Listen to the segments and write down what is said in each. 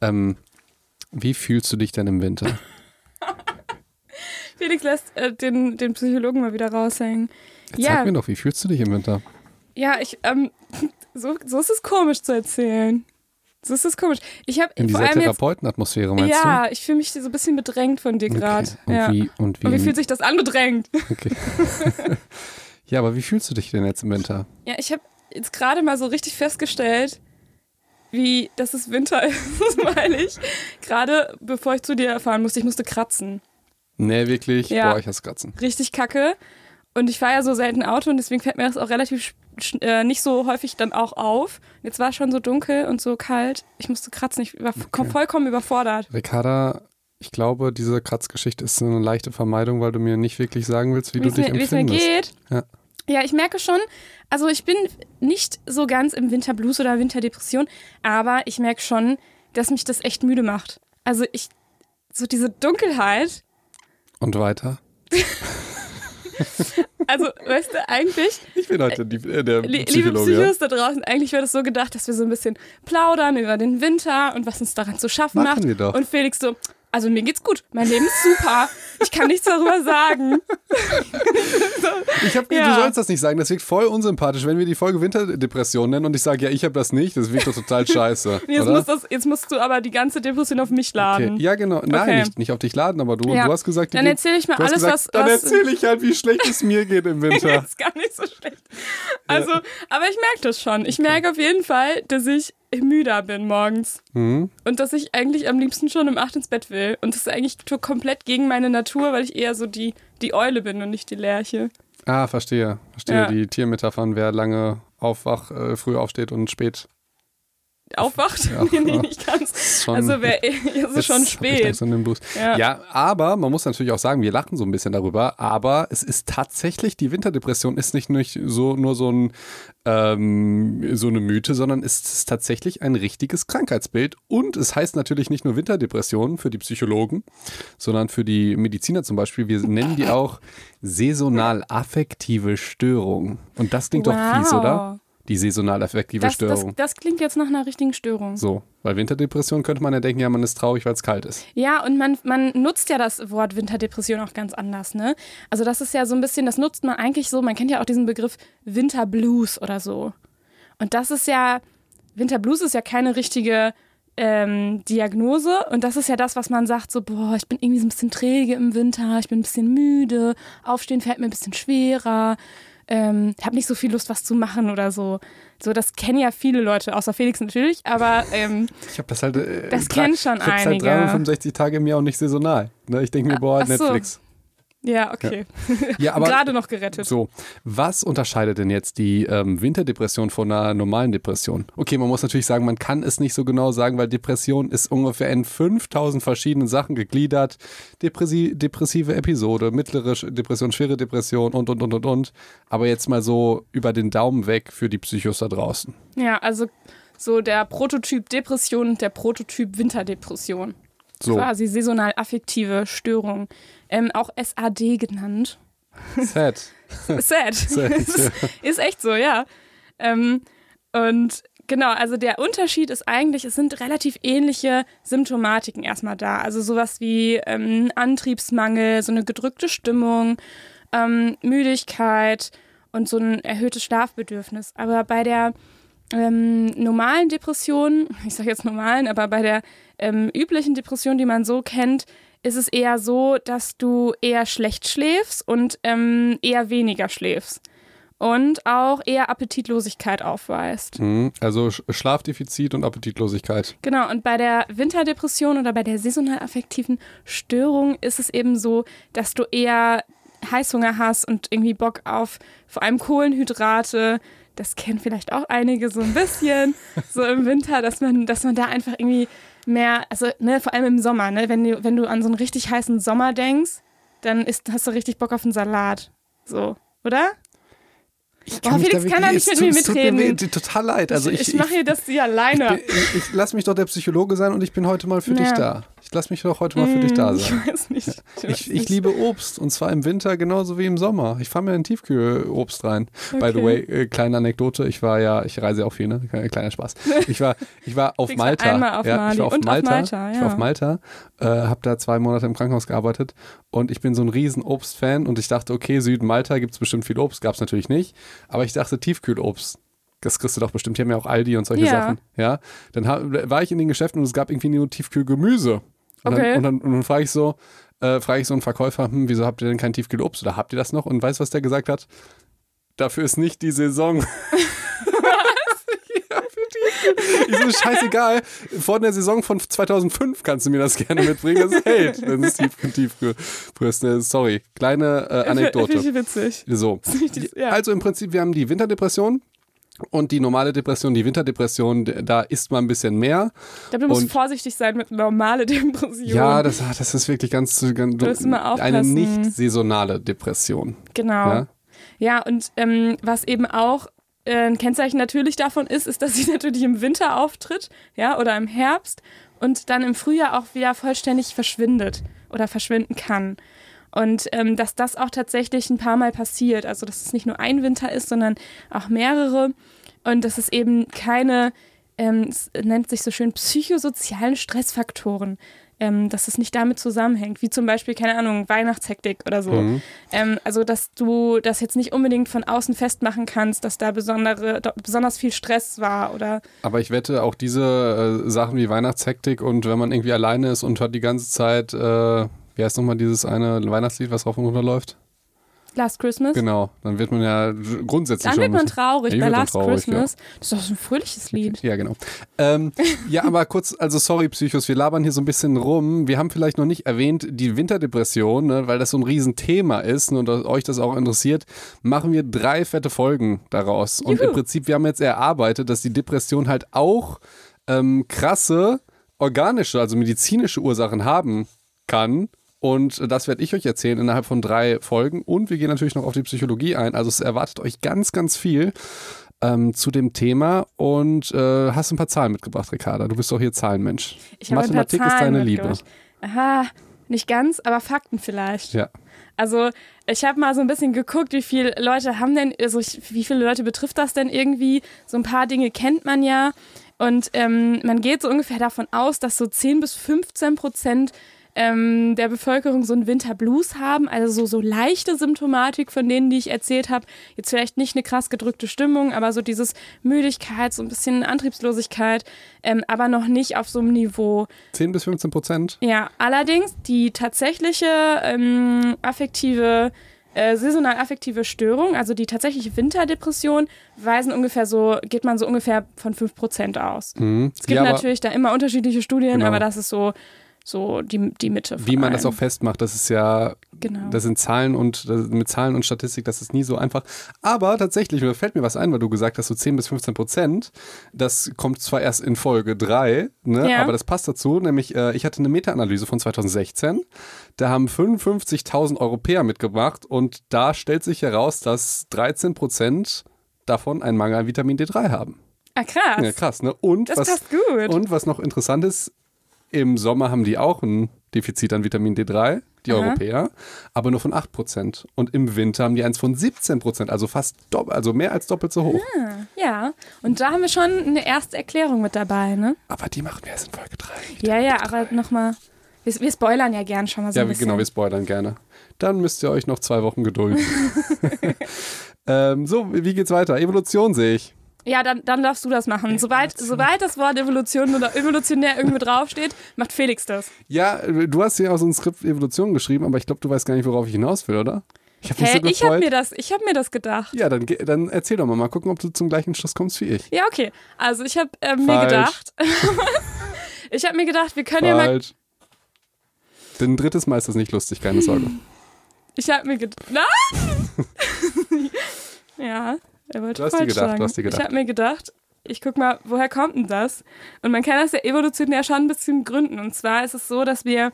Ähm, wie fühlst du dich denn im Winter? Felix lässt äh, den, den Psychologen mal wieder raushängen. Jetzt ja, Sag mir doch, wie fühlst du dich im Winter? ja, ich, ähm, so, so ist es komisch zu erzählen. So ist es komisch. Ich habe In dieser Therapeutenatmosphäre meinst ja, ich fühle mich so ein bisschen bedrängt von dir du? gerade. Okay. Und, Ja. wie, und wie? Und wie fühlt sich das an, bedrängt? okay. ja, aber wie fühlst du dich denn jetzt im Winter? Ja, ich habe jetzt gerade mal so richtig festgestellt, wie, dass es Winter ist, weil ich gerade, bevor ich zu dir fahren musste, ich musste kratzen. Nee, wirklich? Ja. Boah, ich hasse Kratzen. Richtig kacke. Und ich fahre ja so selten Auto und deswegen fällt mir das auch relativ äh, nicht so häufig dann auch auf. Jetzt war es schon so dunkel und so kalt. Ich musste kratzen. Ich war Okay. vollkommen überfordert. Ricarda, ich glaube, diese Kratzgeschichte ist eine leichte Vermeidung, weil du mir nicht wirklich sagen willst, wie Wie du dich mir, wie es mir empfindest. geht. Ja. Ja, ich merke schon, also ich bin nicht so ganz im Winterblues oder Winterdepression, aber ich merke schon, dass mich das echt müde macht. Also ich, so diese Dunkelheit, Und weiter? also weißt du, eigentlich, Ich bin heute die, äh, der li liebe Psychologe. Psychos da draußen, eigentlich wäre das so gedacht, dass wir so ein bisschen plaudern über den Winter und was uns daran zu schaffen Machen macht. wir doch. Und Felix so, also mir geht's gut, mein Leben ist super, ich kann nichts darüber sagen. Ich hab, Ja. Du sollst das nicht sagen, das wirkt voll unsympathisch, wenn wir die Folge Winterdepression nennen und ich sage, ja, ich habe das nicht, das wirkt doch total scheiße. Jetzt, oder? muss das, jetzt musst du aber die ganze Depression auf mich laden. Okay. Ja, genau. Nein, Okay. nicht, nicht auf dich laden, aber du, Ja. du hast gesagt, Dann erzähle ich mal alles, gesagt, was- Dann erzähle ich halt, wie schlecht es mir geht im Winter. ist gar nicht so schlecht. Also, aber ich merke das schon. Ich merke auf jeden Fall, dass ich müder bin morgens. Mhm. Und dass ich eigentlich am liebsten schon um 8 ins Bett will. Und das ist eigentlich komplett gegen meine Natur, weil ich eher so die, die Eule bin und nicht die Lerche. Ah, verstehe. Verstehe. Ja. Die Tiermetaphern, wer lange aufwach, äh, früh aufsteht und spät. Aufwacht? Ja. nee, nee, nicht ganz. Schon, Also, wär, es ist schon hab ich spät. Ja. Ja, aber man muss natürlich auch sagen, wir lachen so ein bisschen darüber, aber es ist tatsächlich, die Winterdepression ist nicht nur so, nur so, ein, ähm, so eine Mythe, sondern es ist tatsächlich ein richtiges Krankheitsbild. Und es heißt natürlich nicht nur Winterdepression für die Psychologen, sondern für die Mediziner zum Beispiel. Wir nennen die auch saisonal affektive Störung. Und das klingt doch fies, Wow. oder? Die saisonal affektive Das, das, Störung. das klingt jetzt nach einer richtigen Störung. So, weil Winterdepression könnte man ja denken, ja, man ist traurig, weil es kalt ist. Ja, und man, man nutzt ja das Wort Winterdepression auch ganz anders, ne? Also das ist ja so ein bisschen, das nutzt man eigentlich so, man kennt ja auch diesen Begriff Winterblues oder so. Und das ist ja, Winterblues ist ja keine richtige ähm, Diagnose und das ist ja das, was man sagt, so, boah, ich bin irgendwie so ein bisschen träge im Winter, ich bin ein bisschen müde, aufstehen fällt mir ein bisschen schwerer, ähm, habe nicht so viel Lust, was zu machen oder so. So, das kennen ja viele Leute, außer Felix natürlich, aber ähm, Ich habe das halt. Äh, Das kennen schon ich einige. halt 365 Tage im Jahr und nicht saisonal. Ne? Ich denke mir, boah, Ach so. Netflix. Ja, okay. Ja, aber Gerade noch gerettet. so, was unterscheidet denn jetzt die ähm, Winterdepression von einer normalen Depression? Okay, man muss natürlich sagen, man kann es nicht so genau sagen, weil Depression ist ungefähr in 5000 verschiedenen Sachen gegliedert. Depressi depressive Episode, mittlere Depression, schwere Depression und, und, und, und, und. Aber jetzt mal so über den Daumen weg für die Psychos da draußen. Ja, also so der Prototyp Depression und der Prototyp Winterdepression. So, Quasi saisonal affektive Störung. Ähm, auch SAD genannt. sad. Sad. Sad, ist, ist echt so, ja. Ähm, und genau, also der Unterschied ist eigentlich, es sind relativ ähnliche Symptomatiken erstmal da. Also sowas wie ähm, Antriebsmangel, so eine gedrückte Stimmung, ähm, Müdigkeit und so ein erhöhtes Schlafbedürfnis. Aber bei der ähm, normalen Depression, ich sage jetzt normalen, aber bei der ähm, üblichen Depression, die man so kennt, ist es eher so, dass du eher schlecht schläfst und ähm, eher weniger schläfst. Und auch eher Appetitlosigkeit aufweist. Mhm. Also Sch- Schlafdefizit und Appetitlosigkeit. Genau, und bei der Winterdepression oder bei der saisonal affektiven Störung ist es eben so, dass du eher Heißhunger hast und irgendwie Bock auf vor allem Kohlenhydrate. Das kennen vielleicht auch einige so ein bisschen, so im Winter, dass man, dass man da einfach irgendwie mehr, also ne, vor allem im Sommer, ne, wenn du, wenn du an so einen richtig heißen Sommer denkst, dann ist, hast du richtig Bock auf einen Salat. So, oder? Ich Boah, Felix kann da nicht mit mir es tut mitreden. weh, total leid. Also ich, ich, mache hier das hier alleine. ich, ich, ich lass mich doch der Psychologe sein und ich bin heute mal für dich Ja. da. Ich lasse mich doch heute mal für dich da Hm, Ich sein. weiß nicht. Ich, weiß Ich, ich nicht. liebe Obst und zwar im Winter genauso wie im Sommer. Ich fahre mir in Tiefkühlobst rein. By the Okay. way, äh, kleine Anekdote, ich war ja, ich reise ja auch viel, ne? Kleiner Spaß. Ich war, ich war auf Malta. einmal auf ja, ich war auf und auf Malta. Malta, Ich ja. war auf Malta, äh, habe da zwei Monate im Krankenhaus gearbeitet und ich bin so ein riesen Obstfan und ich dachte, okay, Südmalta gibt es bestimmt viel Obst, gab es natürlich nicht, aber ich dachte Tiefkühlobst. Das kriegst du doch bestimmt. Die haben ja auch Aldi und solche Ja. Sachen. Ja. Dann war ich in den Geschäften und es gab irgendwie nur Tiefkühlgemüse. Und Okay. dann, und dann, und dann frage ich so, äh, frage ich so einen Verkäufer, hm, wieso habt ihr denn kein Tiefkühlobst oder habt ihr das noch? Und weißt du, was der gesagt hat? Dafür ist nicht die Saison. Ich so, scheißegal. Vor der Saison von 2005 kannst du mir das gerne mitbringen. Das hält. Das ist Tiefkühl, Tiefkühlbrüste. Sorry. Kleine äh, Anekdote. Finde ich witzig. So. Also im Prinzip, wir haben die Winterdepression und die normale Depression. Die Winterdepression, da isst man ein bisschen mehr. Ich glaube, du musst Und- vorsichtig sein mit normale Depression. Ja, das, ah, das ist wirklich ganz, ganz eine nicht saisonale Depression. Genau. Ja? Ja, und ähm, was eben auch äh, ein Kennzeichen natürlich davon ist, ist, dass sie natürlich im Winter auftritt, ja, oder im Herbst und dann im Frühjahr auch wieder vollständig verschwindet oder verschwinden kann. Und ähm, dass das auch tatsächlich ein paar Mal passiert. Also, dass es nicht nur ein Winter ist, sondern auch mehrere. Und dass es eben keine, ähm, es nennt sich so schön, psychosozialen Stressfaktoren, ähm, dass es nicht damit zusammenhängt. Wie zum Beispiel, keine Ahnung, Weihnachtshektik oder so. Mhm. Ähm, also, dass du das jetzt nicht unbedingt von außen festmachen kannst, dass da besondere, besonders viel Stress war oder Aber ich wette, auch diese äh, Sachen wie Weihnachtshektik und wenn man irgendwie alleine ist und hört die ganze Zeit, äh, wie heißt nochmal dieses eine Weihnachtslied, was rauf und runter läuft? Last Christmas. Genau, dann wird man ja grundsätzlich Dann wird man traurig Ja, bei Last traurig, Christmas. Das ist doch so ein fröhliches Lied. Ja, genau. Ähm, ja, aber kurz, also sorry, Psychos, wir labern hier so ein bisschen rum. Wir haben vielleicht noch nicht erwähnt, die Winterdepression, ne, weil das so ein Riesenthema ist ne, und euch das auch interessiert, machen wir drei fette Folgen daraus. Und Juhu. im Prinzip, wir haben jetzt erarbeitet, dass die Depression halt auch ähm, krasse organische, also medizinische Ursachen haben kann. Und das werde ich euch erzählen innerhalb von drei Folgen. Und wir gehen natürlich noch auf die Psychologie ein. Also es erwartet euch ganz, ganz viel ähm, zu dem Thema. Und äh, hast ein paar Zahlen mitgebracht, Ricarda. Du bist doch hier Zahlenmensch. Ich Mathematik ist deine Liebe. Aha, nicht ganz, aber Fakten vielleicht. Ja. Also ich habe mal so ein bisschen geguckt, wie viele Leute haben denn, also ich, wie viele Leute betrifft das denn irgendwie? So ein paar Dinge kennt man ja. Und ähm, man geht so ungefähr davon aus, dass so 10 bis 15 Prozent ähm, der Bevölkerung so einen Winterblues haben, also so, so leichte Symptomatik von denen, die ich erzählt habe. Jetzt vielleicht nicht eine krass gedrückte Stimmung, aber so dieses Müdigkeit, so ein bisschen Antriebslosigkeit, ähm, aber noch nicht auf so einem Niveau, 10 bis 15 Prozent. ja, allerdings die tatsächliche ähm, affektive, äh, saisonal affektive Störung, also die tatsächliche Winterdepression, weisen ungefähr so, geht man so ungefähr von 5% aus. Mhm. Es gibt ja, natürlich da immer unterschiedliche Studien, Genau. aber das ist so, so die, die Mitte. Wie man das allem. auch festmacht, das ist ja Genau. Das sind Zahlen und das, mit Zahlen und Statistik, das ist nie so einfach. Aber tatsächlich, mir fällt mir was ein, weil du gesagt hast, so 10 bis 15 Prozent. Das kommt zwar erst in Folge 3, ne, Ja. aber das passt dazu. Nämlich, äh, ich hatte eine Meta-Analyse von 2016. Da haben 55.000 Europäer mitgebracht und da stellt sich heraus, dass 13 Prozent davon einen Mangel an Vitamin D3 haben. ah, krass. Ja, krass, ne? Und Das was, passt gut. Und was noch interessant ist, im Sommer haben die auch ein Defizit an Vitamin D3, die Aha. Europäer, aber nur von 8%. Und im Winter haben die eins von 17%, also fast doppelt, also mehr als doppelt so hoch. ja, und da haben wir schon eine erste Erklärung mit dabei, ne? Aber die machen wir erst in Folge 3. Ja, ja, aber nochmal, wir, wir spoilern ja gern schon mal so Ja, ein bisschen. genau, wir spoilern gerne. Dann müsst ihr euch noch zwei Wochen gedulden. ähm, so, wie geht's weiter? Evolution sehe ich. Ja, dann, dann darfst du das machen. Sobald, sobald das Wort Evolution oder evolutionär irgendwo draufsteht, macht Felix das. Ja, du hast hier auch so ein Skript Evolution geschrieben, aber ich glaube, du weißt gar nicht, worauf ich hinaus will, oder? Ich habe Hä, so ich gefreut. mir, das- ich hab mir das gedacht. ja, dann, dann erzähl doch mal, mal gucken, ob du zum gleichen Schluss kommst wie ich. Ja, okay. Also ich habe äh, mir Falsch. gedacht, ich habe mir gedacht, wir können ja mal, Falsch. Denn ein drittes Mal ist das nicht lustig, keine Sorge. ich habe mir gedacht, na? ja, er wollte Du hast falsch gedacht, sagen. du hast gedacht. Ich habe mir gedacht, ich guck mal, woher kommt denn das? Und man kann das ja evolutionär schon ein bisschen gründen. Und zwar ist es so, dass wir,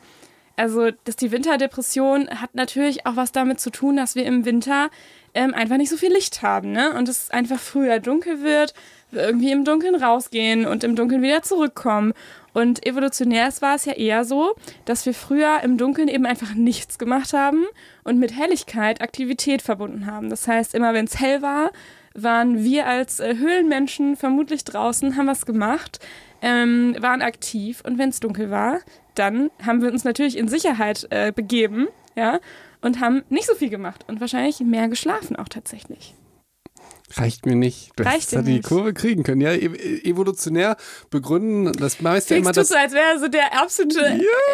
also, dass die Winterdepression hat natürlich auch was damit zu tun, dass wir im Winter ähm, einfach nicht so viel Licht haben, ne? Und es einfach früher dunkel wird, irgendwie im Dunkeln rausgehen und im Dunkeln wieder zurückkommen. Und evolutionär war es ja eher so, dass wir früher im Dunkeln eben einfach nichts gemacht haben und mit Helligkeit Aktivität verbunden haben. Das heißt, immer wenn es hell war, waren wir als äh, Höhlenmenschen vermutlich draußen, haben was gemacht, ähm, waren aktiv und wenn es dunkel war, dann haben wir uns natürlich in Sicherheit äh, begeben, ja, und haben nicht so viel gemacht und wahrscheinlich mehr geschlafen auch tatsächlich. Reicht mir nicht. Du Reicht hättest ja dir die nicht. Kurve kriegen können. Ja, e- evolutionär begründen, das meiste ja immer das. so, als wäre er so der absolute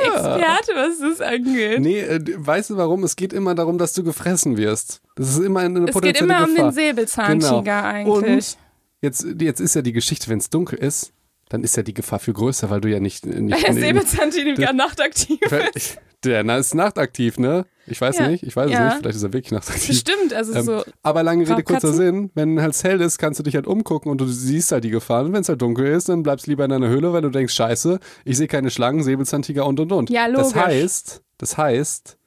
Experte, was das angeht. Nee, äh, weißt du warum? Es geht immer darum, dass du gefressen wirst. Das ist immer eine es geht potenzielle immer um Gefahr. den Säbelzahntiger Genau. eigentlich. Und jetzt, jetzt ist ja die Geschichte, wenn es dunkel ist, dann ist ja die Gefahr viel größer, weil du ja nicht. nicht Weil der Säbelzahntiger nachtaktiv ist. Der na, ist nachtaktiv, ne? Ich weiß Ja. nicht, ich weiß es Ja. nicht. Vielleicht ist er wirklich nachtaktiv. Bestimmt, also Ähm, so. Aber lange Rede, kurzer? Sinn. Wenn halt hell ist, kannst du dich halt umgucken und du siehst halt die Gefahren. Und wenn es halt dunkel ist, dann bleibst du lieber in deiner Höhle, weil du denkst, scheiße, ich sehe keine Schlangen, Säbelzahntiger und und und. Ja, Das logisch. heißt, das heißt,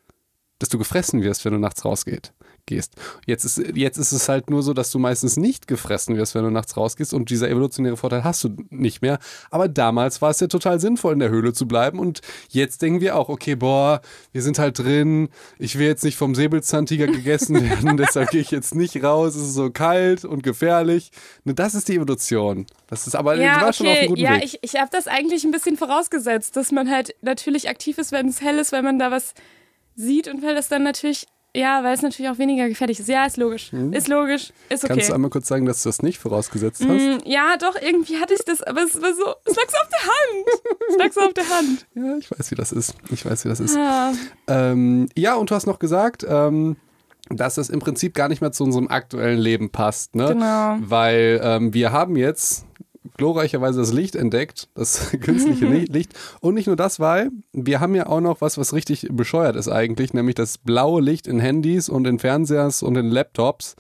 dass du gefressen wirst, wenn du nachts rausgehst. Gehst. Jetzt, ist, jetzt ist es halt nur so, dass du meistens nicht gefressen wirst, wenn du nachts rausgehst und dieser evolutionäre Vorteil hast du nicht mehr. Aber damals war es ja total sinnvoll, in der Höhle zu bleiben und jetzt denken wir auch, okay, boah, wir sind halt drin, ich will jetzt nicht vom Säbelzahntiger gegessen werden, deshalb gehe ich jetzt nicht raus, es ist so kalt und gefährlich. Ne, das ist die Evolution. Das ist aber, Ja, du warst schon auf einem okay, guten ja, Weg. ich, ich habe das eigentlich ein bisschen vorausgesetzt, dass man halt natürlich aktiv ist, wenn es hell ist, weil man da was sieht und weil das dann natürlich, ja, weil es natürlich auch weniger gefährlich ist. Ja, ist logisch. Ist logisch, ist okay. Mhm. Kannst du einmal kurz sagen, dass du das nicht vorausgesetzt hast? Mm, ja, doch, irgendwie hatte ich das, aber es war so, es lag so auf der Hand. Es lag so auf der Hand. Ja, ich weiß, wie das ist. Ich weiß, wie das ist. Ah, Ähm, ja, und du hast noch gesagt, ähm, dass das im Prinzip gar nicht mehr zu unserem aktuellen Leben passt. Ne? Genau. Weil ähm, wir haben jetzt glorreicherweise das Licht entdeckt, das künstliche Li- Licht. Und nicht nur das, weil wir haben ja auch noch was, was richtig bescheuert ist eigentlich, nämlich das blaue Licht in Handys und in Fernsehers und in Laptops.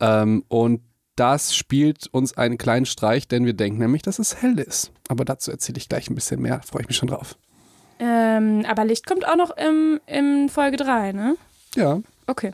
Ähm, und das spielt uns einen kleinen Streich, denn wir denken nämlich, dass es hell ist. Aber dazu erzähle ich gleich ein bisschen mehr, freue ich mich schon drauf. ähm, aber Licht kommt auch noch im, in Folge 3, ne? Ja, Okay.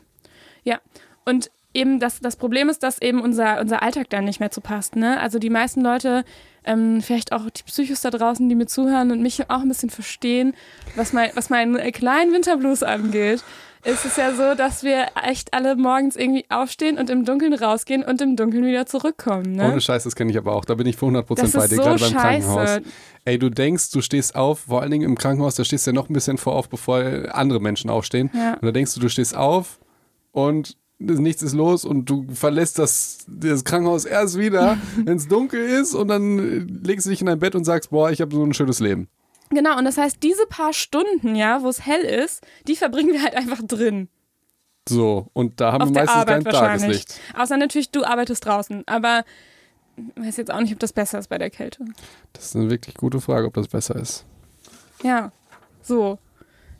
Ja. Und eben das, das Problem ist, dass eben unser, unser Alltag dann nicht mehr zu passt. Ne? Also die meisten Leute, ähm, vielleicht auch die Psychos da draußen, die mir zuhören und mich auch ein bisschen verstehen, was mein, was meinen kleinen Winterblues angeht, ist es ja so, dass wir echt alle morgens irgendwie aufstehen und im Dunkeln rausgehen und im Dunkeln wieder zurückkommen. Ne? Ohne Scheiß, das kenne ich aber auch. Da bin ich für 100% das bei dir, so gerade beim scheiße. Krankenhaus. Ey, du denkst, du stehst auf, vor allen Dingen im Krankenhaus, da stehst du ja noch ein bisschen vor auf, bevor andere Menschen aufstehen. Ja. Und da denkst du, du stehst auf und nichts ist los und du verlässt das, das Krankenhaus erst wieder, wenn es dunkel ist und dann legst du dich in dein Bett und sagst, boah, ich habe so ein schönes Leben. Genau, und das heißt, diese paar Stunden, ja, wo es hell ist, die verbringen wir halt einfach drin. So, und da haben Auf wir meistens Arbeit kein. Tageslicht. Außer natürlich, du arbeitest draußen. Aber ich weiß jetzt auch nicht, ob das besser ist bei der Kälte. Das ist eine wirklich gute Frage, ob das besser ist. Ja, so.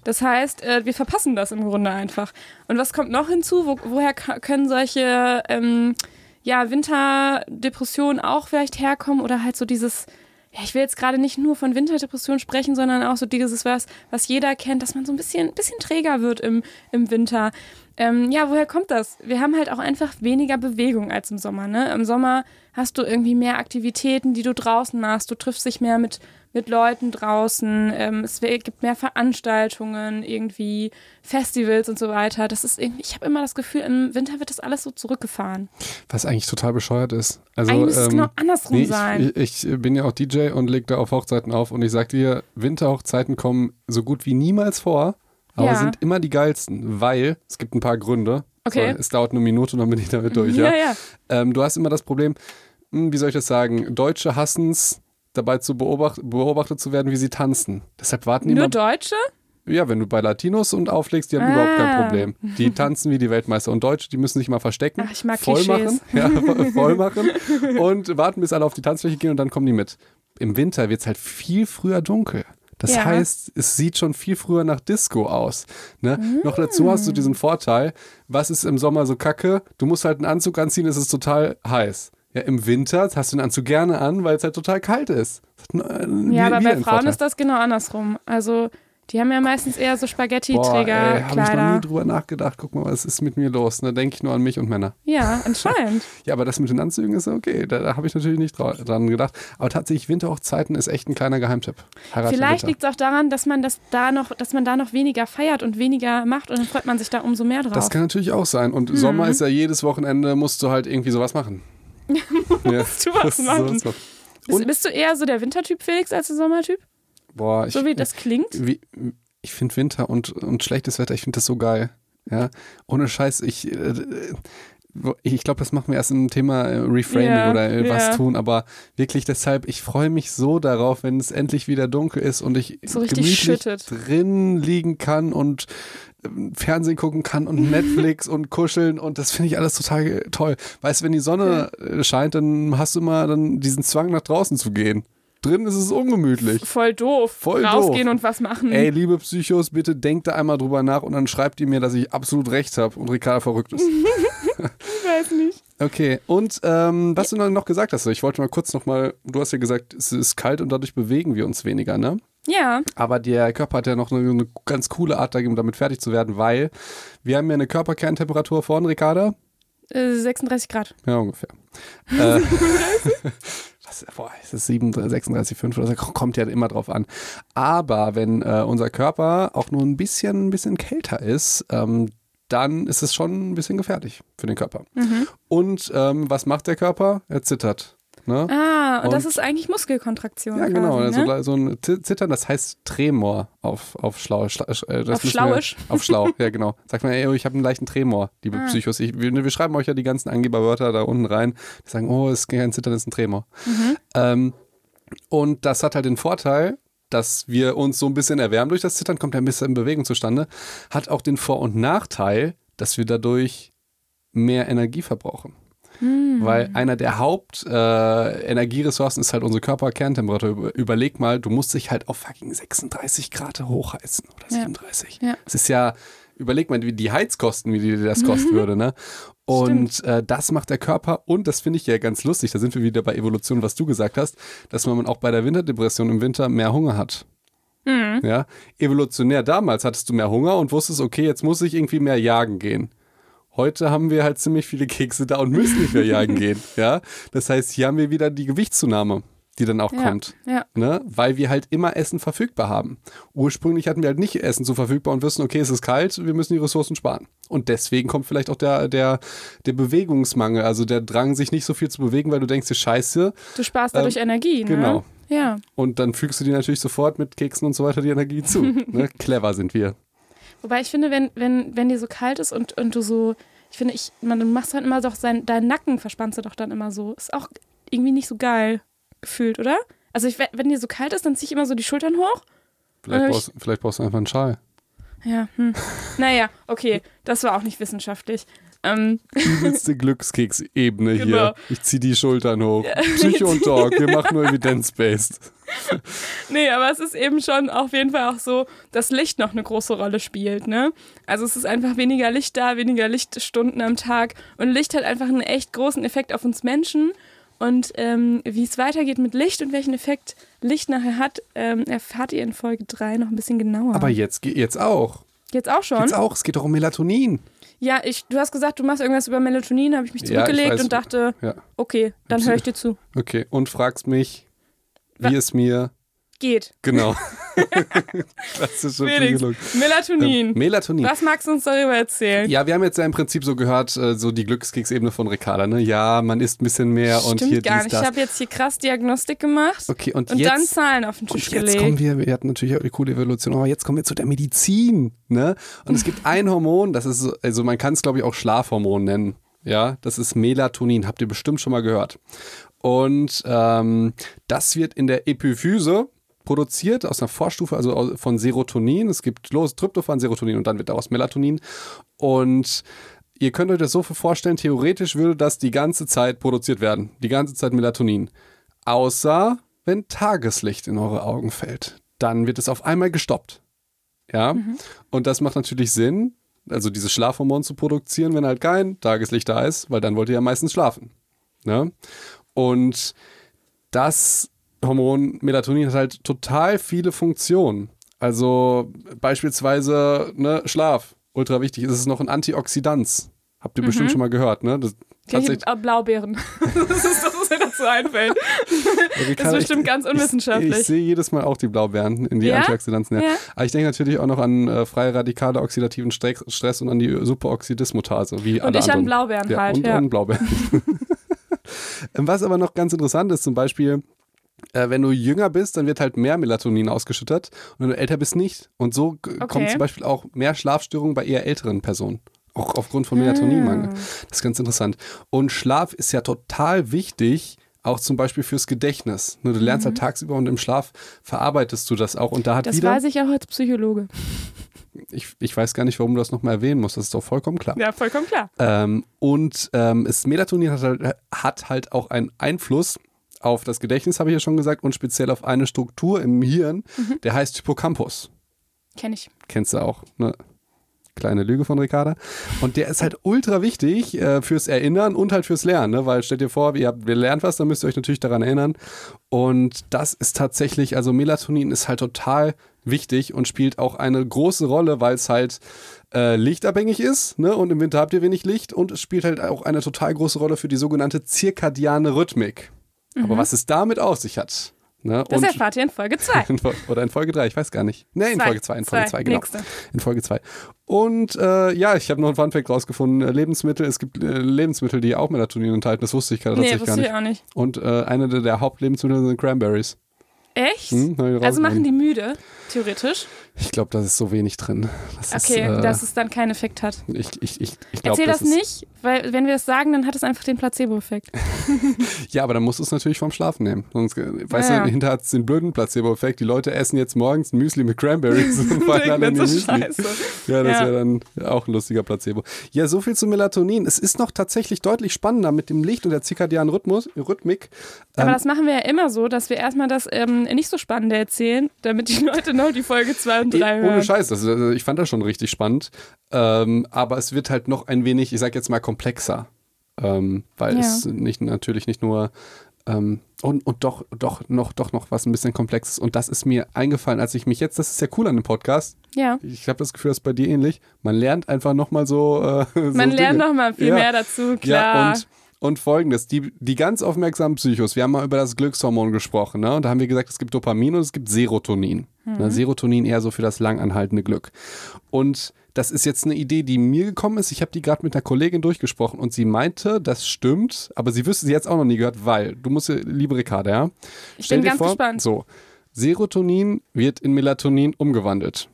Das heißt, äh, wir verpassen das im Grunde einfach. Und was kommt noch hinzu? Wo, woher können solche ähm, ja, Winterdepressionen auch vielleicht herkommen? Oder halt so dieses, ja, ich will jetzt gerade nicht nur von Winterdepressionen sprechen, sondern auch so dieses, was, was jeder kennt, dass man so ein bisschen, bisschen träger wird im, im Winter. Ähm, ja, woher kommt das? Wir haben halt auch einfach weniger Bewegung als im Sommer. Ne? Im Sommer hast du irgendwie mehr Aktivitäten, die du draußen machst. Du triffst dich mehr mit, mit Leuten draußen. Ähm, es gibt mehr Veranstaltungen, irgendwie Festivals und so weiter. Das ist irgendwie, ich habe immer das Gefühl, im Winter wird das alles so zurückgefahren. Was eigentlich total bescheuert ist. Also, Eigentlich ähm, genau andersrum Nee, sein. ich, ich bin ja auch DJ und leg da auf Hochzeiten auf und ich sag dir, Winterhochzeiten kommen so gut wie niemals vor, aber Ja. sind immer die geilsten, weil es gibt ein paar Gründe. Okay. So, es dauert eine Minute und dann bin ich damit durch. Ja, ja, ja. Ähm, du hast immer das Problem, hm, wie soll ich das sagen, Deutsche hassen es, dabei zu beobacht, beobachtet zu werden, wie sie tanzen. Deshalb warten die Nur. Deutsche? Ja, wenn du bei Latinos und auflegst, die haben überhaupt kein Ah. Problem. Die tanzen wie die Weltmeister. Und Deutsche, die müssen sich mal verstecken, Ach, ich mag voll machen, Klischees. ja, voll machen und warten, bis alle auf die Tanzfläche gehen und dann kommen die mit. Im Winter wird es halt viel früher dunkel. Das Ja. heißt, es sieht schon viel früher nach Disco aus. Ne? Noch dazu hast du diesen Vorteil, was ist im Sommer so kacke? Du musst halt einen Anzug anziehen, es ist total heiß. Ja, Im Winter hast du den Anzug gerne an, weil es halt total kalt ist. Äh, Ja, aber bei Frauen Vorteil. ist das genau andersrum. Also Die haben ja meistens eher so Boah, ey, habe ich noch nie drüber nachgedacht. Guck mal, was ist mit mir los? Da denke ich nur an mich und Männer. Ja, anscheinend. Ja, aber das mit den Anzügen ist okay. Da, da habe ich natürlich nicht dra- dran gedacht. Aber tatsächlich, Winterhochzeiten ist echt ein kleiner Geheimtipp. Heirate Vielleicht liegt es auch daran, dass man das da noch, dass man da noch weniger feiert und weniger macht und dann freut man sich da umso mehr drauf. Das kann natürlich auch sein. Mhm. Und Sommer ist ja jedes Wochenende, musst du halt irgendwie sowas machen. ja, musst du was machen. sowas bist, und- bist du eher so der Wintertyp, Felix, als der Sommertyp? Boah, ich, So wie das klingt? wie, ich finde Winter und, und schlechtes Wetter, ich finde das so geil. Ja, ohne Scheiß, ich, äh, ich glaube, das machen wir erst im Thema äh, Reframing Ja, oder äh, was ja. tun, aber wirklich deshalb, ich freue mich so darauf, wenn es endlich wieder dunkel ist und ich So gemütlich schüttet. drin liegen kann und Fernsehen gucken kann und Netflix und kuscheln und das finde ich alles total toll. Weißt du, wenn die Sonne äh, scheint, dann hast du immer dann diesen Zwang nach draußen zu gehen. Drin ist es ungemütlich. Voll doof. Voll Rausgehen doof. und was machen. Ey, liebe Psychos, bitte denkt da einmal drüber nach und dann schreibt ihr mir, dass ich absolut recht habe und Ricarda verrückt ist. ich weiß nicht. Okay, und ähm, was du noch gesagt hast, ich wollte mal kurz nochmal, du hast ja gesagt, es ist kalt und dadurch bewegen wir uns weniger, ne? Ja, Aber der Körper hat ja noch eine, eine ganz coole Art, dagegen, damit fertig zu werden, weil wir haben ja eine Körperkerntemperatur von Ricarda. äh, 36 Grad. Ja, ungefähr. äh, was, boah, ist das 36, 5 oder so? Kommt ja immer drauf an. Aber wenn äh, unser Körper auch nur ein bisschen, ein bisschen kälter ist, ähm, dann ist es schon ein bisschen gefährlich für den Körper. Mhm. Und ähm, was macht der Körper? Er zittert. Ne? Ah, und, das ist eigentlich Muskelkontraktion. Ja, genau. Quasi, also ne? so ein Z- Zittern, das heißt Tremor auf, auf Schlau. Schla, äh, Auf Schlauisch? Wir, auf Schlau, ja, genau. Sagt man, ey, ich habe einen leichten Tremor, liebe Ah. Psychos. Ich, wir, wir schreiben euch ja die ganzen Angeberwörter da unten rein. Die sagen, oh, es ist kein Zittern, es ist ein Tremor. Mhm. Ähm, und das hat halt den Vorteil, dass wir uns so ein bisschen erwärmen durch das Zittern, kommt ja ein bisschen Bewegung zustande, hat auch den Vor- und Nachteil, dass wir dadurch mehr Energie verbrauchen. Hm. Weil einer der Hauptenergieressourcen äh, ist halt unsere Körperkerntemperatur. Über, überleg mal, du musst dich halt auf fucking 36 Grad hochheizen oder Ja. 37. Ja. Das ist ja, überleg mal, wie die Heizkosten, wie dir das kosten würde, ne? Und äh, das macht der Körper und das finde ich ja ganz lustig, da sind wir wieder bei Evolution, was du gesagt hast, dass man auch bei der Winterdepression im Winter mehr Hunger hat. Mhm. Ja, evolutionär damals hattest du mehr Hunger und wusstest, okay, jetzt muss ich irgendwie mehr jagen gehen. Heute haben wir halt ziemlich viele Kekse da und müssen nicht mehr jagen gehen. Ja, das heißt, hier haben wir wieder die Gewichtszunahme, die dann auch Ja, kommt. ja. Ne? Weil wir halt immer Essen verfügbar haben. Ursprünglich hatten wir halt nicht Essen so verfügbar und wussten, okay, es ist kalt, wir müssen die Ressourcen sparen. Und deswegen kommt vielleicht auch der, der, der Bewegungsmangel, also der Drang, sich nicht so viel zu bewegen, weil du denkst dir, scheiße. Du sparst dadurch Energie, ne? genau. Ja. Und dann fügst du dir natürlich sofort mit Keksen und so weiter die Energie zu. ne? Clever sind wir. Wobei ich finde, wenn, wenn, wenn dir so kalt ist und, und du so, ich finde, ich, man, du machst halt immer doch sein, deinen Nacken verspannst du doch dann immer so. Ist auch irgendwie nicht so geil gefühlt, oder? Also ich, wenn dir so kalt ist, dann ziehe ich immer so die Schultern hoch. Vielleicht Äh, ich- brauchst, vielleicht brauchst du einfach einen Schal. Ja, hm. Naja, okay, das war auch nicht wissenschaftlich. Ähm, Übelste Glückskeksebene Genau. hier. Ich zieh die Schultern hoch. Psycho und Talk, wir machen nur evidence-based. nee, aber es ist eben schon auf jeden Fall auch so, dass Licht noch eine große Rolle spielt, ne? Also es ist einfach weniger Licht da, weniger Lichtstunden am Tag und Licht hat einfach einen echt großen Effekt auf uns Menschen. Und ähm, wie es weitergeht mit Licht und welchen Effekt Licht nachher hat, ähm, erfahrt ihr in Folge 3 noch ein bisschen genauer. Aber jetzt, jetzt auch. Jetzt auch schon? Jetzt auch. Es geht doch um Melatonin. Ja, ich, du hast gesagt, du machst irgendwas über Melatonin, habe ich mich Ja, ich zurückgelegt und dachte, Ja, okay, dann höre ich dir zu. okay. Und fragst mich, wie Wa- es mir. Geht. Genau. Klassische Felix. Melatonin. Ähm, Melatonin. Was magst du uns darüber erzählen? Ja, wir haben jetzt ja im Prinzip so gehört, äh, so die Glückskeksebene von Ricarda, ne? Ja, man isst ein bisschen mehr und Stimmt hier gar dies, nicht. das. Ich habe jetzt hier krass Diagnostik gemacht okay, und, und jetzt, dann Zahlen auf den und Tisch jetzt gelegt. kommen wir, wir hatten natürlich auch die coole Evolution, aber jetzt kommen wir zu der Medizin, ne? Und es gibt ein Hormon, das ist, so- also man kann es glaube ich auch Schlafhormon nennen, ja? Das ist Melatonin, habt ihr bestimmt schon mal gehört. Und ähm, das wird in der Epiphyse produziert aus einer Vorstufe, also von Serotonin. Es gibt los Tryptophan, Serotonin und dann wird daraus Melatonin. Und ihr könnt euch das so vorstellen, theoretisch würde das die ganze Zeit produziert werden. Die ganze Zeit Melatonin. Außer wenn Tageslicht in eure Augen fällt. Dann wird es auf einmal gestoppt. Ja. Und das macht natürlich Sinn, also dieses Schlafhormon zu produzieren, wenn halt kein Tageslicht da ist, weil dann wollt ihr ja meistens schlafen. Ne? Und das Hormon Melatonin hat halt total viele Funktionen. Also beispielsweise ne, Schlaf, ultra wichtig. Es ist noch ein Antioxidant. Habt ihr bestimmt schon mal gehört, ne? Das, tatsächlich, äh, Blaubeeren. das ist das, was mir dazu einfällt. das ist bestimmt ich, ganz unwissenschaftlich. Ich, ich, sehe jedes Mal auch die Blaubeeren in die ja? Antioxidantien. Ja. ja. Aber ich denke natürlich auch noch an äh, freie radikale oxidativen Stress und an die Superoxidismutase. Wie und ich an Blaubeeren ja, halt. Und ja. an Blaubeeren. Was aber noch ganz interessant ist, zum Beispiel, äh, wenn du jünger bist, dann wird halt mehr Melatonin ausgeschüttet und wenn du älter bist, nicht. Und so okay. kommt zum Beispiel auch mehr Schlafstörungen bei eher älteren Personen. Auch aufgrund von Melatoninmangel. Ah. Das ist ganz interessant. Und Schlaf ist ja total wichtig, auch zum Beispiel fürs Gedächtnis. Du lernst halt mhm. halt tagsüber und im Schlaf verarbeitest du das auch. Und da hat das wieder, weiß ich auch als Psychologe. Ich, ich weiß gar nicht, warum du das nochmal erwähnen musst. Das ist doch vollkommen klar. Ja, vollkommen klar. Ähm, und ähm, es, Melatonin hat halt, hat halt auch einen Einfluss auf das Gedächtnis, habe ich ja schon gesagt, und speziell auf eine Struktur im Hirn, mhm. der heißt Hippocampus. Kenn ich. Kennst du auch, ne? Kleine Lüge von Ricarda. Und der ist halt ultra wichtig äh, fürs Erinnern und halt fürs Lernen, ne? weil stellt dir vor, ihr, habt, ihr lernt was, dann müsst ihr euch natürlich daran erinnern. Und das ist tatsächlich, also Melatonin ist halt total wichtig und spielt auch eine große Rolle, weil es halt äh, lichtabhängig ist ne? und im Winter habt ihr wenig Licht und es spielt halt auch eine total große Rolle für die sogenannte zirkadiane Rhythmik. Mhm. Aber was es damit auf sich hat, Ne? Das und erfahrt ihr in Folge 2. Oder in Folge 3, ich weiß gar nicht. Ne, in zwei. Folge 2, in Folge 2, genau. Nächste. In Folge 2. Und äh, ja, ich habe noch ein Funfact rausgefunden. Äh, Lebensmittel, es gibt äh, Lebensmittel, die auch Melatonin enthalten. Das wusste ich gerade nee, tatsächlich gar nicht. Ich auch nicht. Und äh, eine der, der Hauptlebensmittel sind Cranberries. Echt? Hm, also machen die müde, theoretisch? Ich glaube, da ist so wenig drin. Das okay, ist, äh, dass es dann keinen Effekt hat. Ich, ich, ich, ich glaub, Erzähl das, das nicht, weil wenn wir das sagen, dann hat es einfach den Placebo-Effekt. ja, aber dann musst du es natürlich vom Schlafen nehmen. Sonst, äh, weißt ja, du, hinterher hat es den blöden Placebo-Effekt. Die Leute essen jetzt morgens ein Müsli mit Cranberries und fallen dann in die Müsli. Scheiße. Ja, das ja. wäre dann auch ein lustiger Placebo. Ja, so viel zu Melatonin. Es ist noch tatsächlich deutlich spannender mit dem Licht und der zirkadianen Rhythmus, Rhythmik. Aber ähm, das machen wir ja immer so, dass wir erstmal das ähm, nicht so Spannende erzählen, damit die Leute noch die Folge 2 und 3 hören. Ohne Scheiß. Also ich fand das schon richtig spannend. Ähm, aber es wird halt noch ein wenig, ich sag jetzt mal, komplexer. Ähm, weil ja. es nicht, natürlich nicht nur ähm, und, und doch, doch, noch, doch noch was ein bisschen komplexes. Und das ist mir eingefallen, als ich mich jetzt, das ist ja cool an dem Podcast. Ja. Ich habe das Gefühl, das ist bei dir ähnlich. Man lernt einfach nochmal so. Äh, so Man Dinge. lernt nochmal viel ja. mehr dazu, klar. Ja, und und folgendes: die, die ganz aufmerksamen Psychos, wir haben mal über das Glückshormon gesprochen, ne? Und da haben wir gesagt, es gibt Dopamin und es gibt Serotonin. Mhm. Ne? Serotonin eher so für das langanhaltende Glück. Und das ist jetzt eine Idee, die mir gekommen ist. Ich habe die gerade mit einer Kollegin durchgesprochen und sie meinte, das stimmt, aber sie wüsste sie jetzt auch noch nie gehört, weil, du musst, liebe Ricarda, ja? Ich Stell bin ganz vor, gespannt. So, Serotonin wird in Melatonin umgewandelt.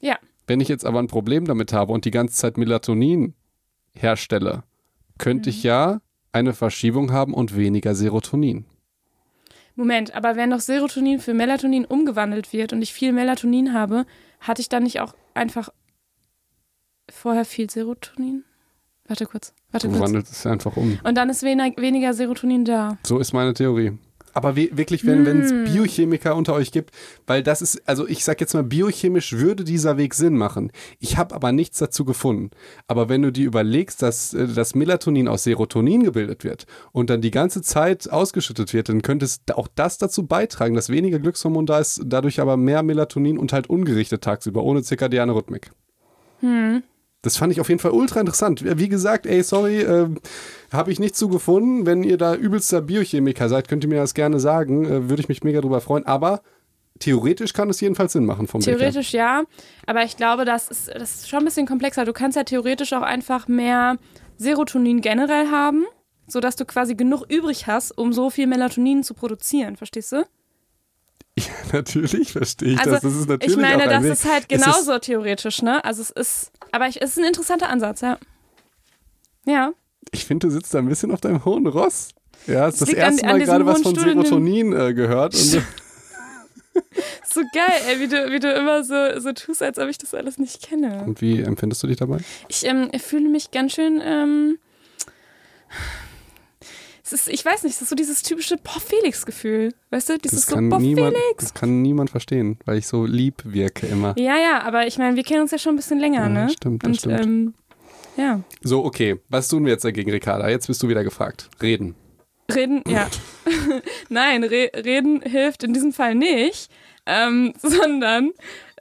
Ja. Wenn ich jetzt aber ein Problem damit habe und die ganze Zeit Melatonin herstelle, könnte mhm. ich ja eine Verschiebung haben und weniger Serotonin. Moment, aber wenn doch Serotonin für Melatonin umgewandelt wird und ich viel Melatonin habe, hatte ich dann nicht auch einfach vorher viel Serotonin? Warte kurz. Warte du wandelt es einfach um. Und dann ist weniger Serotonin da. So ist meine Theorie. Aber wirklich, wenn mm. es hm. Biochemiker unter euch gibt, weil das ist, also ich sag jetzt mal, biochemisch würde dieser Weg Sinn machen. Ich habe aber nichts dazu gefunden. Aber wenn du dir überlegst, dass äh, das Melatonin aus Serotonin gebildet wird und dann die ganze Zeit ausgeschüttet wird, dann könnte es auch das dazu beitragen, dass weniger Glückshormon da ist, dadurch aber mehr Melatonin und halt ungerichtet tagsüber, ohne zirkadiane Rhythmik. Hm. Das fand ich auf jeden Fall ultra interessant. Wie gesagt, ey, sorry, äh, habe ich nicht zu gefunden. Wenn ihr da übelster Biochemiker seid, könnt ihr mir das gerne sagen. Äh, Würde ich mich mega drüber freuen. Aber theoretisch kann es jedenfalls Sinn machen vom Theoretisch ja, aber ich glaube, das ist, das ist schon ein bisschen komplexer. Du kannst ja theoretisch auch einfach mehr Serotonin generell haben, sodass du quasi genug übrig hast, um so viel Melatonin zu produzieren. Verstehst du? Ja, natürlich verstehe ich also, das. das ist natürlich ich meine, das Weg. ist halt genauso ist theoretisch, ne? Also es ist, aber ich, es ist ein interessanter Ansatz, ja. Ja. Ich finde, du sitzt da ein bisschen auf deinem hohen Ross. Ja, hast das, das erste an, Mal gerade was von Serotonin äh, gehört. so geil, ey, wie du, wie du immer so, so tust, als ob ich das alles nicht kenne. Und wie empfindest du dich dabei? Ich ähm, fühle mich ganz schön ähm, ist, ich weiß nicht, es ist so dieses typische Boah, Felix-Gefühl. Weißt du, dieses das so, niemand, Felix. Das kann niemand verstehen, weil ich so lieb wirke immer. Ja, ja, aber ich meine, wir kennen uns ja schon ein bisschen länger, ja, ne? Stimmt, das Und, stimmt. Ähm, ja. So, okay. Was tun wir jetzt dagegen, Ricarda? Jetzt bist du wieder gefragt. Reden. Reden, ja. Nein, re reden hilft in diesem Fall nicht, ähm, sondern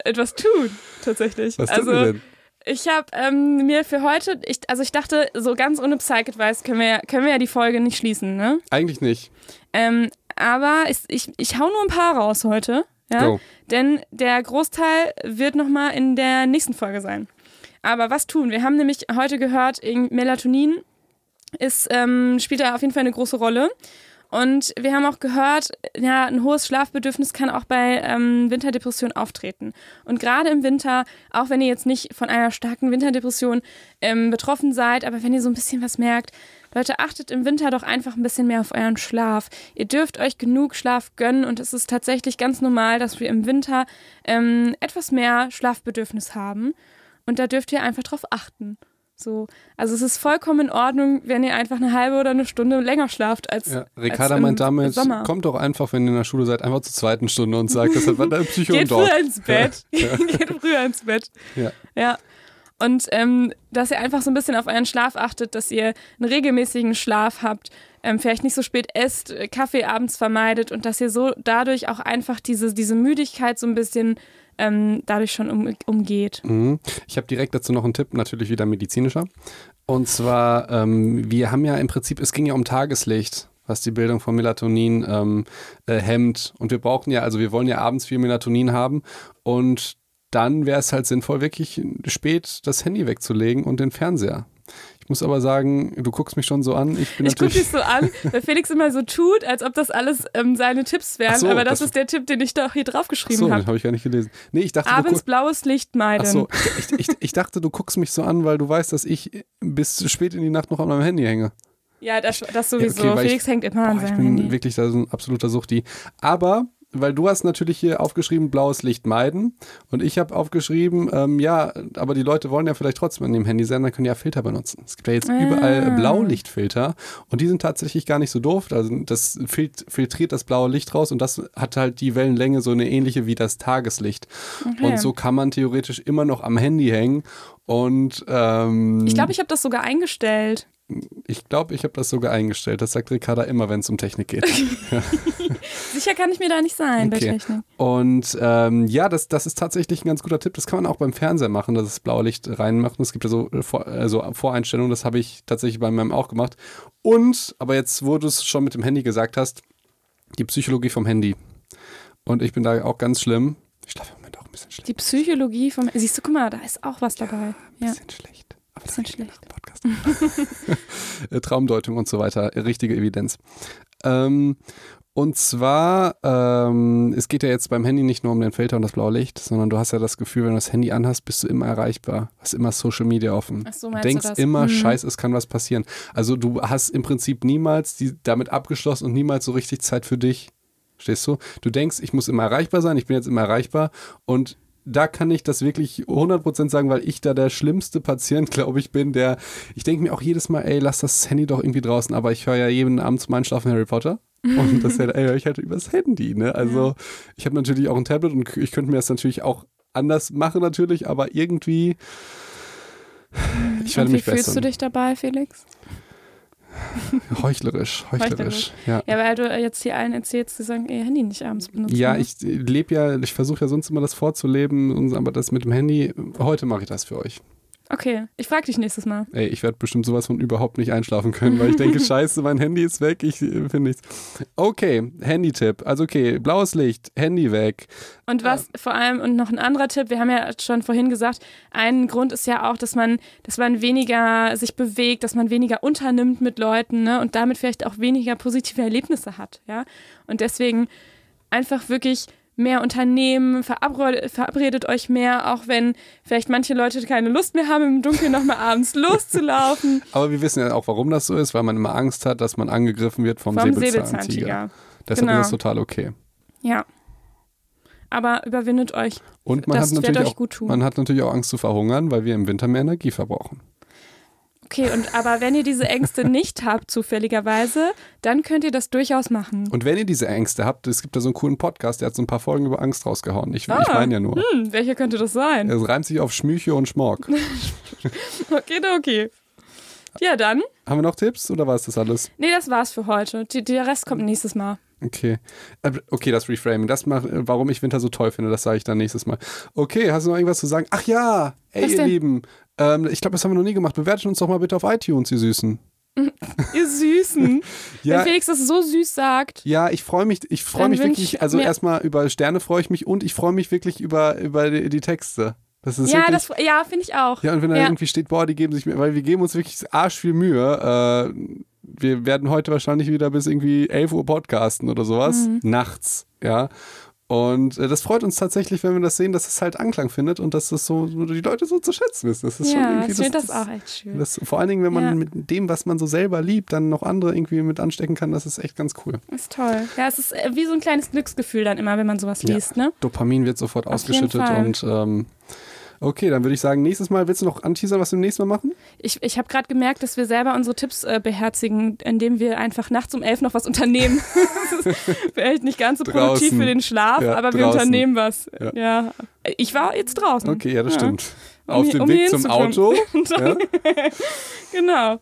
etwas tun, tatsächlich. Was also, tun wir denn? Ich habe ähm, mir für heute, ich, also ich dachte, so ganz ohne Psych-Advice können wir, können wir ja die Folge nicht schließen, ne? Eigentlich nicht. Ähm, aber ich, ich, ich hau nur ein paar raus heute, ja? Go. Denn der Großteil wird nochmal in der nächsten Folge sein. Aber was tun? Wir haben nämlich heute gehört, Melatonin ist, ähm, spielt da auf jeden Fall eine große Rolle. Und wir haben auch gehört, ja, ein hohes Schlafbedürfnis kann auch bei ähm, Winterdepression auftreten. Und gerade im Winter, auch wenn ihr jetzt nicht von einer starken Winterdepression ähm, betroffen seid, aber wenn ihr so ein bisschen was merkt, Leute, achtet im Winter doch einfach ein bisschen mehr auf euren Schlaf. Ihr dürft euch genug Schlaf gönnen und es ist tatsächlich ganz normal, dass wir im Winter ähm, etwas mehr Schlafbedürfnis haben. Und da dürft ihr einfach drauf achten. So. Also es ist vollkommen in Ordnung, wenn ihr einfach eine halbe oder eine Stunde länger schlaft als, Ja, als Ricarda im meint damit, Sommer. kommt doch einfach, wenn ihr in der Schule seid, einfach zur zweiten Stunde und sagt, das hat dein Psycho Geht früher ins Bett. Ja. Geht früher ins Bett. Ja. Ja. Und ähm, dass ihr einfach so ein bisschen auf euren Schlaf achtet, dass ihr einen regelmäßigen Schlaf habt, ähm, vielleicht nicht so spät esst, äh, Kaffee abends vermeidet und dass ihr so dadurch auch einfach diese, diese Müdigkeit so ein bisschen ähm, dadurch schon um, umgeht. Mhm. Ich habe direkt dazu noch einen Tipp, natürlich wieder medizinischer. Und zwar, ähm, wir haben ja im Prinzip, es ging ja um Tageslicht, was die Bildung von Melatonin ähm, äh, hemmt. Und wir brauchen ja, also wir wollen ja abends viel Melatonin haben. Und dann wäre es halt sinnvoll, wirklich spät das Handy wegzulegen und den Fernseher. Ich muss aber sagen, du guckst mich schon so an. Ich bin Ich gucke dich so an, weil Felix immer so tut, als ob das alles ähm, seine Tipps wären. So, aber das, das- ist der Tipp, den ich doch hier draufgeschrieben so, den habe. habe ich gar nicht gelesen. Nee, ich dachte, Abends blaues Licht meiden. Ach so, ich, ich, ich dachte, du guckst mich so an, weil du weißt, dass ich bis spät in die Nacht noch an meinem Handy hänge. Ja, das, das sowieso. okay, weil ich- Felix hängt immer an Boah, ich seinem bin Handy. wirklich da so ein absoluter Suchti. Aber, weil du hast natürlich hier aufgeschrieben, blaues Licht meiden. Und ich habe aufgeschrieben, ähm, ja, aber die Leute wollen ja vielleicht trotzdem an dem Handy sein, dann können ja Filter benutzen. Es gibt ja jetzt Ah. überall Blaulichtfilter und die sind tatsächlich gar nicht so doof. Also das fil- filtriert das blaue Licht raus und das hat halt die Wellenlänge so eine ähnliche wie das Tageslicht. Okay. Und so kann man theoretisch immer noch am Handy hängen. Und ähm, Ich glaube, ich habe das sogar eingestellt. Ich, glaub, ich habe das sogar eingestellt. Das sagt Ricarda immer, wenn es um Technik geht. Sicher kann ich mir da nicht sein bei Okay. Technik. Und ähm, ja, das, das ist tatsächlich ein ganz guter Tipp. Das kann man auch beim Fernseher machen, dass das blaue Licht reinmacht. Es gibt ja so, äh, Vor, äh, so Voreinstellungen, das habe ich tatsächlich bei meinem auch gemacht. Und, aber jetzt, wo du es schon mit dem Handy gesagt hast, die Psychologie vom Handy. Und ich bin da auch ganz schlimm. Ich schlafe im Moment auch ein bisschen schlecht. Die Psychologie vom. Siehst du, guck mal, da ist auch was dabei. Ein Ja. bisschen schlecht. Aber Bisschen schlecht. Podcast. Äh, Traumdeutung und so weiter, richtige Evidenz. Ähm, und zwar, ähm, es geht ja jetzt beim Handy nicht nur um den Filter und das blaue Licht, sondern du hast ja das Gefühl, wenn du das Handy anhast, bist du immer erreichbar. Hast immer Social Media offen. Ach so, meinst Denkst du immer, Mhm. scheiß, es kann was passieren. Also du hast im Prinzip niemals die, damit abgeschlossen und niemals so richtig Zeit für dich. Stehst du? Du denkst, ich muss immer erreichbar sein, ich bin jetzt immer erreichbar und da kann ich das wirklich 100% sagen, weil ich da der schlimmste Patient, glaube ich, bin, der, ich denke mir auch jedes Mal, ey, lass das Handy doch irgendwie draußen, aber ich höre ja jeden Abend zum Einschlafen Harry Potter. Und das ey, höre ich halt übers Handy, ne? Also, ich habe natürlich auch ein Tablet und ich könnte mir das natürlich auch anders machen, natürlich, aber irgendwie, ich werde Und wie mich fühlst du dich dabei, Felix? Heuchlerisch, heuchlerisch, Heuchlerisch. ja. Ja, weil du jetzt hier allen erzählst, die sagen, ihr Handy nicht abends benutzen. Ja, ne? ich lebe ja, ich versuche ja sonst immer das vorzuleben, aber das mit dem Handy, heute mache ich das für euch. Okay, ich frag dich nächstes Mal. Ey, ich werde bestimmt sowas von überhaupt nicht einschlafen können, weil ich denke, scheiße, mein Handy ist weg, ich äh, finde nichts. Okay, Handy-Tipp. Also okay, blaues Licht, Handy weg. Und was vor allem, und noch ein anderer Tipp, wir haben ja schon vorhin gesagt, ein Grund ist ja auch, dass man, dass man weniger sich bewegt, dass man weniger unternimmt mit Leuten, ne, und damit vielleicht auch weniger positive Erlebnisse hat, ja. Und deswegen einfach wirklich mehr unternehmen, verabredet, verabredet euch mehr, auch wenn vielleicht manche Leute keine Lust mehr haben, im Dunkeln nochmal abends loszulaufen Aber wir wissen ja auch, warum das so ist, weil man immer Angst hat, dass man angegriffen wird vom, vom Säbelzahntiger. Deshalb Genau. ist das total okay. Ja. Aber überwindet euch. Und man Das hat wird natürlich euch auch, gut tun. man hat natürlich auch Angst zu verhungern, weil wir im Winter mehr Energie verbrauchen. Okay, und aber wenn ihr diese Ängste nicht habt, zufälligerweise, dann könnt ihr das durchaus machen. Und wenn ihr diese Ängste habt, es gibt da so einen coolen Podcast, der hat so ein paar Folgen über Angst rausgehauen. Ich, ich Ah. meine ja nur. Hm, welcher könnte das sein? Es reimt sich auf Schmüche und Schmork. Okay, okay. Ja, dann. Haben wir noch Tipps oder war es das alles? Nee, das war's für heute. Die, der Rest kommt nächstes Mal. Okay. Äh, okay, das Reframing. Das macht, warum ich Winter so toll finde, das sage ich dann nächstes Mal. Okay, hast du noch irgendwas zu sagen? Ach ja, ey, ihr? Lieben. Ähm, ich glaube, das haben wir noch nie gemacht. Bewertet uns doch mal bitte auf iTunes, ihr Süßen. Ihr Süßen. Ja, Wenn Felix das so süß sagt. ja ich freue mich, ich freue mich wirklich, also erstmal über Sterne freue ich mich und ich freue mich wirklich über, über die, die Texte. Das ist Ja, wirklich, das, ja finde ich auch. Ja, und wenn da Ja. irgendwie steht, boah, die geben sich mir, weil wir geben uns wirklich arsch viel Mühe. Äh, wir werden heute wahrscheinlich wieder bis irgendwie 11 Uhr podcasten oder sowas. Mhm. Nachts, ja. Und äh, das freut uns tatsächlich, wenn wir das sehen, dass es halt Anklang findet und dass das so, die Leute so zu schätzen wissen. Das ist schon ja, irgendwie ich finde das, auch echt schön. Das, vor allen Dingen, wenn man Ja. mit dem, was man so selber liebt, dann noch andere irgendwie mit anstecken kann, das ist echt ganz cool. ist toll. Ja, es ist äh, wie so ein kleines Glücksgefühl dann immer, wenn man sowas Ja. liest, ne? Dopamin wird sofort Auf ausgeschüttet und ähm, okay, dann würde ich sagen, nächstes Mal willst du noch anteasern, was wir nächstes Mal machen? Ich, ich habe gerade gemerkt, dass wir selber unsere Tipps äh, beherzigen, indem wir einfach nachts um elf noch was unternehmen. das ist vielleicht nicht ganz so produktiv Draußen. für den Schlaf, Ja, aber wir draußen. unternehmen was. Ja. Ja. Ich war jetzt draußen. Okay, ja, das Ja. stimmt. Um Auf dem um Weg zum. Auto. Genau.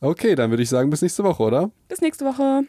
Okay, dann würde ich sagen, bis nächste Woche, oder? Bis nächste Woche.